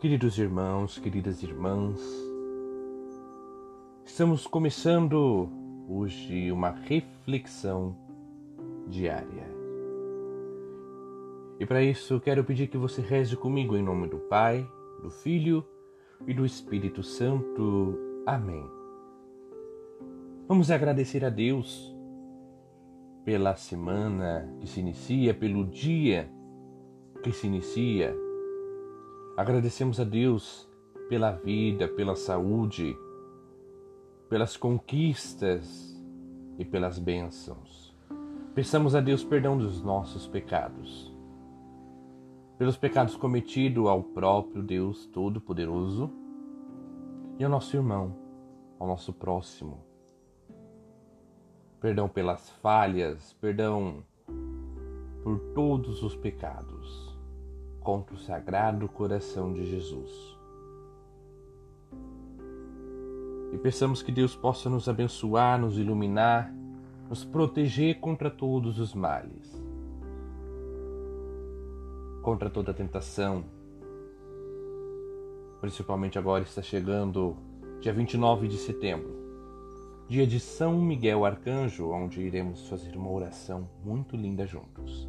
Queridos irmãos, queridas irmãs, estamos começando hoje uma reflexão diária. E para isso quero pedir que você reze comigo em nome do Pai, do Filho e do Espírito Santo. Amém. Vamos agradecer a Deus pela semana que se inicia, pelo dia que se inicia Agradecemos a Deus pela vida, pela saúde, pelas conquistas e pelas bênçãos. Peçamos a Deus perdão dos nossos pecados, pelos pecados cometidos ao próprio Deus Todo-Poderoso e ao nosso irmão, ao nosso próximo. Perdão pelas falhas, perdão por todos os pecados contra o Sagrado Coração de Jesus. E peçamos que Deus possa nos abençoar, nos iluminar, nos proteger contra todos os males, contra toda tentação. Principalmente agora está chegando dia 29 de setembro, dia de São Miguel Arcanjo, onde iremos fazer uma oração muito linda juntos.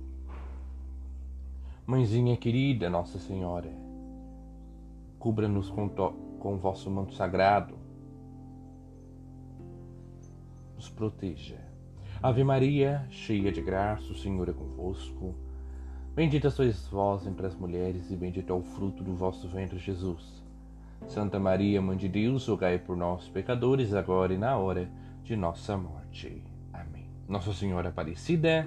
Mãezinha querida, Nossa Senhora, cubra-nos com, com o vosso manto sagrado, nos proteja. Ave Maria, cheia de graça, o Senhor é convosco. Bendita sois vós entre as mulheres, e bendito é o fruto do vosso ventre, Jesus. Santa Maria, Mãe de Deus, rogai por nós, pecadores, agora e na hora de nossa morte. Amém. Nossa Senhora Aparecida,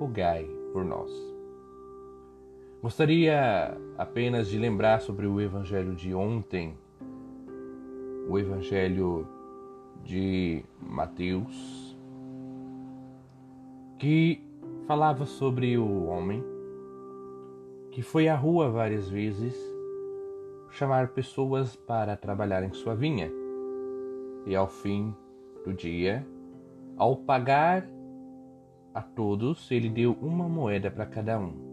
rogai por nós. Gostaria apenas de lembrar sobre o evangelho de ontem, o evangelho de Mateus, que falava sobre o homem que foi à rua várias vezes chamar pessoas para trabalhar em sua vinha. E ao fim do dia, ao pagar a todos, ele deu uma moeda para cada um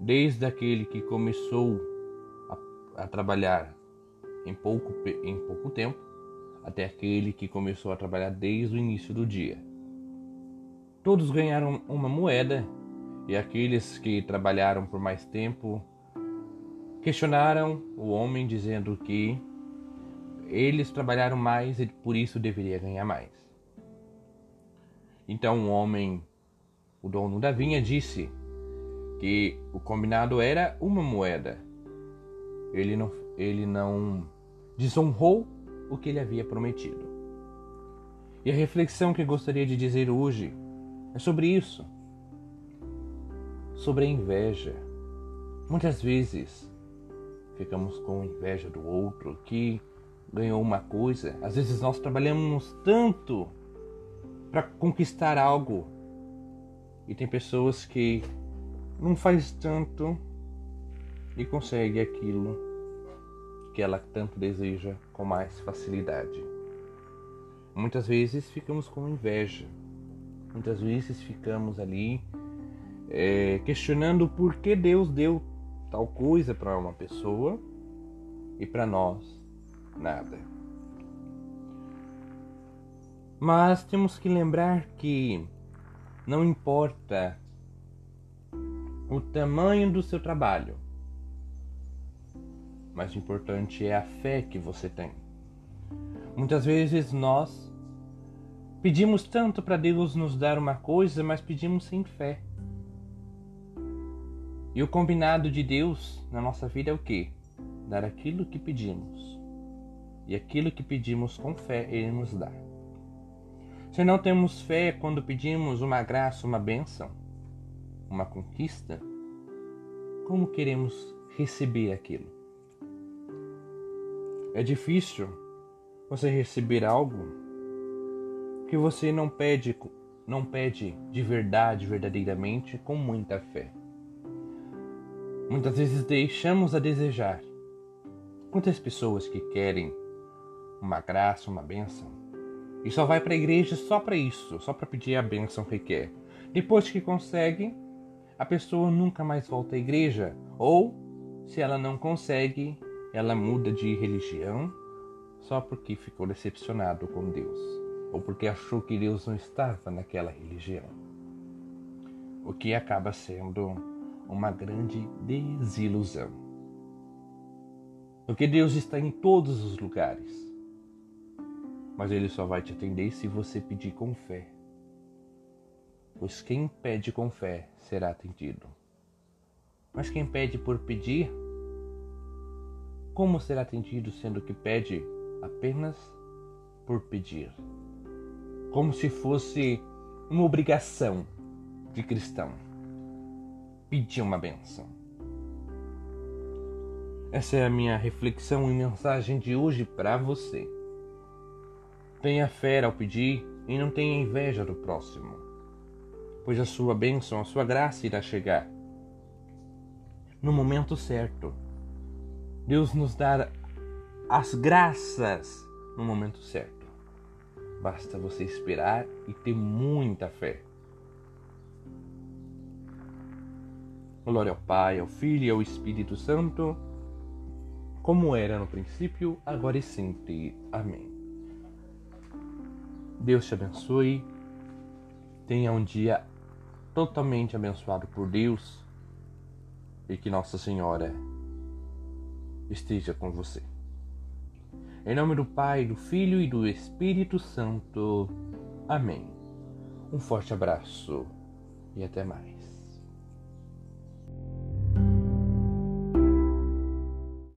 desde aquele que começou a, a trabalhar em pouco, em pouco tempo até aquele que começou a trabalhar desde o início do dia. Todos ganharam uma moeda e aqueles que trabalharam por mais tempo questionaram o homem dizendo que eles trabalharam mais e por isso deveria ganhar mais. Então o homem, o dono da vinha, disse que o combinado era uma moeda. Ele não, ele não desonrou o que ele havia prometido. E a reflexão que gostaria de dizer hoje é sobre isso. Sobre a inveja. Muitas vezes ficamos com inveja do outro que ganhou uma coisa. Às vezes nós trabalhamos tanto para conquistar algo e tem pessoas que não faz tanto e consegue aquilo que ela tanto deseja com mais facilidade. Muitas vezes ficamos com inveja, muitas vezes ficamos ali é, questionando por que Deus deu tal coisa para uma pessoa e para nós nada. Mas temos que lembrar que não importa o tamanho do seu trabalho. Mais importante é a fé que você tem. Muitas vezes nós pedimos tanto para Deus nos dar uma coisa, mas pedimos sem fé. E o combinado de Deus na nossa vida é o quê? Dar aquilo que pedimos. E aquilo que pedimos com fé, Ele nos dá. Se não temos fé quando pedimos uma graça, uma bênção, uma conquista, como queremos receber aquilo. É difícil você receber algo que você não pede, não pede de verdade, verdadeiramente, com muita fé. Muitas vezes deixamos a desejar. Quantas pessoas que querem uma graça, uma bênção, e só vai para a igreja só para isso, só para pedir a bênção que quer. Depois que consegue, a pessoa nunca mais volta à igreja, ou se ela não consegue, ela muda de religião só porque ficou decepcionado com Deus, ou porque achou que Deus não estava naquela religião. O que acaba sendo uma grande desilusão. Porque Deus está em todos os lugares. Mas Ele só vai te atender se você pedir com fé. Pois quem pede com fé será atendido. Mas quem pede por pedir, como será atendido sendo que pede apenas por pedir? Como se fosse uma obrigação de cristão pedir uma benção. Essa é a minha reflexão e mensagem de hoje para você. Tenha fé ao pedir e não tenha inveja do próximo, pois a sua bênção, a sua graça irá chegar no momento certo. Deus nos dá as graças no momento certo. Basta você esperar e ter muita fé. Glória ao Pai, ao Filho e ao Espírito Santo, como era no princípio, agora e sempre. Amém. Deus te abençoe. Tenha um dia totalmente abençoado por Deus e que Nossa Senhora esteja com você. Em nome do Pai, do Filho e do Espírito Santo. Amém. Um forte abraço e até mais.